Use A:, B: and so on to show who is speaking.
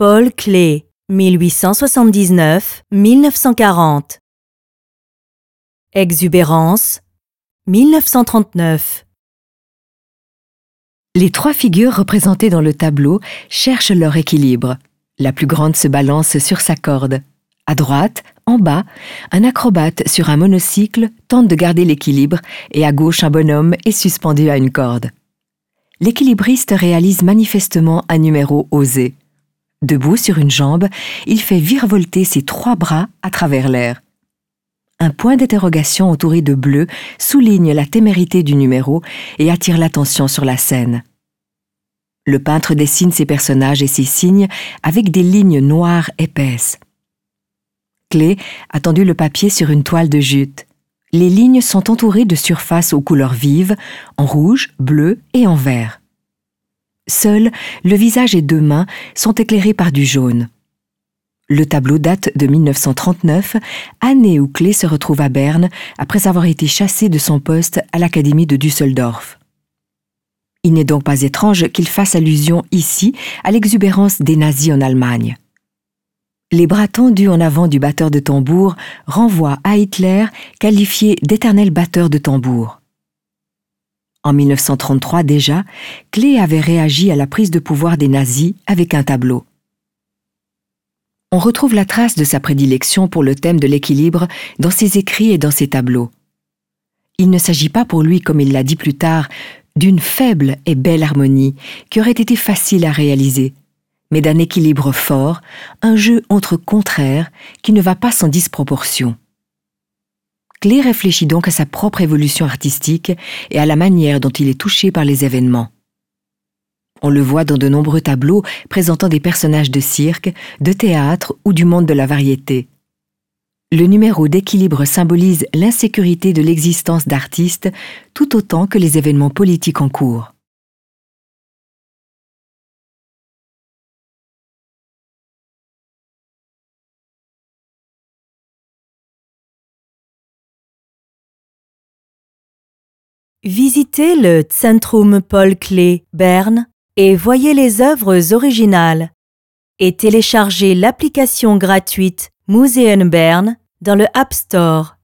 A: Paul Klee, 1879-1940. Exubérance, 1939.
B: Les trois figures représentées dans le tableau cherchent leur équilibre. La plus grande se balance sur sa corde. À droite, en bas, un acrobate sur un monocycle tente de garder l'équilibre et à gauche un bonhomme est suspendu à une corde. L'équilibriste réalise manifestement un numéro osé. Debout sur une jambe, il fait virevolter ses trois bras à travers l'air. Un point d'interrogation entouré de bleu souligne la témérité du numéro et attire l'attention sur la scène. Le peintre dessine ses personnages et ses signes avec des lignes noires épaisses. Clé a tendu le papier sur une toile de jute. Les lignes sont entourées de surfaces aux couleurs vives, en rouge, bleu et en vert. Seul le visage et deux mains sont éclairés par du jaune. Le tableau date de 1939, année où Clé se retrouve à Berne après avoir été chassé de son poste à l'Académie de Düsseldorf. Il n'est donc pas étrange qu'il fasse allusion ici à l'exubérance des nazis en Allemagne. Les bras tendus en avant du batteur de tambour renvoient à Hitler qualifié d'éternel batteur de tambour. En 1933 déjà, Klee avait réagi à la prise de pouvoir des nazis avec un tableau. On retrouve la trace de sa prédilection pour le thème de l'équilibre dans ses écrits et dans ses tableaux. Il ne s'agit pas pour lui, comme il l'a dit plus tard, d'une faible et belle harmonie qui aurait été facile à réaliser, mais d'un équilibre fort, un jeu entre contraires qui ne va pas sans disproportion. Clé réfléchit donc à sa propre évolution artistique et à la manière dont il est touché par les événements. On le voit dans de nombreux tableaux présentant des personnages de cirque, de théâtre ou du monde de la variété. Le numéro d'équilibre symbolise l'insécurité de l'existence d'artistes tout autant que les événements politiques en cours.
A: Visitez le Zentrum Paul Klee Berne et voyez les œuvres originales. Et téléchargez l'application gratuite Museum Bern dans le App Store.